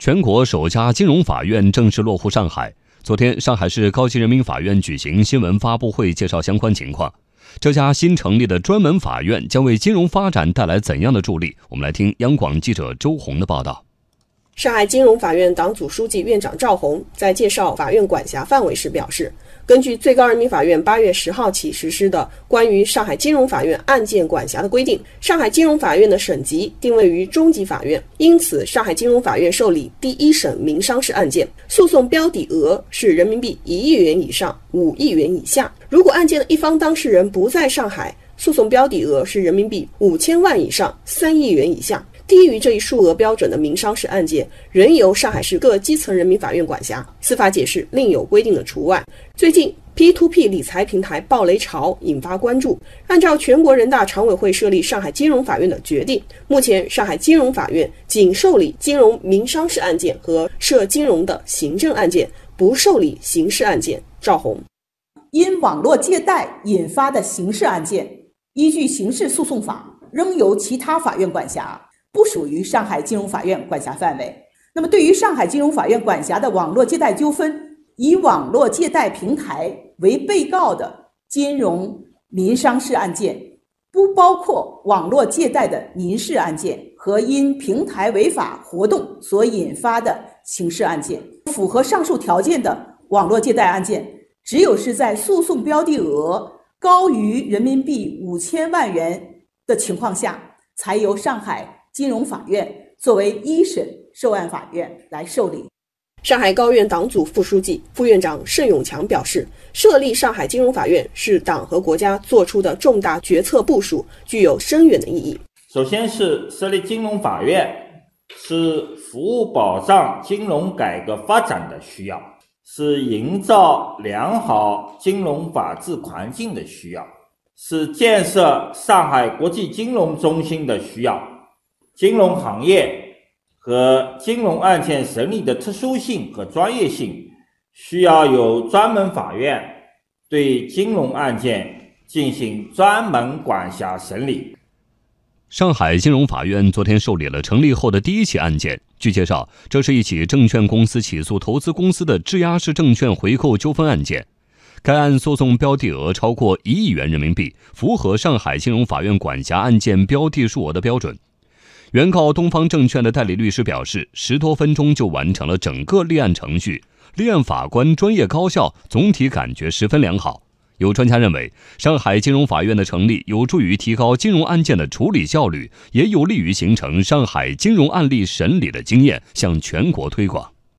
全国首家金融法院正式落户上海。昨天，上海市高级人民法院举行新闻发布会，介绍相关情况。这家新成立的专门法院将为金融发展带来怎样的助力？我们来听央广记者周红的报道。上海金融法院党组书记、院长赵红在介绍法院管辖范围时表示，根据最高人民法院八月十号起实施的关于上海金融法院案件管辖的规定，上海金融法院的省级定位于中级法院，因此上海金融法院受理第一审民商事案件，诉讼标的额是人民币一亿元以上五亿元以下。如果案件的一方当事人不在上海，诉讼标的额是人民币五千万以上三亿元以下。低于这一数额标准的民商事案件，仍由上海市各基层人民法院管辖。司法解释另有规定的除外。最近，P2P 理财平台暴雷潮引发关注。按照全国人大常委会设立上海金融法院的决定，目前上海金融法院仅受理金融民商事案件和涉金融的行政案件，不受理刑事案件。赵红，因网络借贷引发的刑事案件，依据刑事诉讼法，仍由其他法院管辖。不属于上海金融法院管辖范围。那么，对于上海金融法院管辖的网络借贷纠纷，以网络借贷平台为被告的金融民商事案件，不包括网络借贷的民事案件和因平台违法活动所引发的刑事案件。符合上述条件的网络借贷案件，只有是在诉讼标的额高于人民币五千万元的情况下，才由上海。金融法院作为一审受案法院来受理。上海高院党组副书记、副院长盛永强表示，设立上海金融法院是党和国家做出的重大决策部署，具有深远的意义。首先是设立金融法院，是服务保障金融改革发展的需要，是营造良好金融法治环境的需要，是建设上海国际金融中心的需要。金融行业和金融案件审理的特殊性和专业性，需要有专门法院对金融案件进行专门管辖审理。上海金融法院昨天受理了成立后的第一起案件。据介绍，这是一起证券公司起诉投资公司的质押式证券回购纠纷案件。该案诉讼标的额超过一亿元人民币，符合上海金融法院管辖案件标的数额的标准。原告东方证券的代理律师表示，十多分钟就完成了整个立案程序，立案法官专业高效，总体感觉十分良好。有专家认为，上海金融法院的成立有助于提高金融案件的处理效率，也有利于形成上海金融案例审理的经验，向全国推广。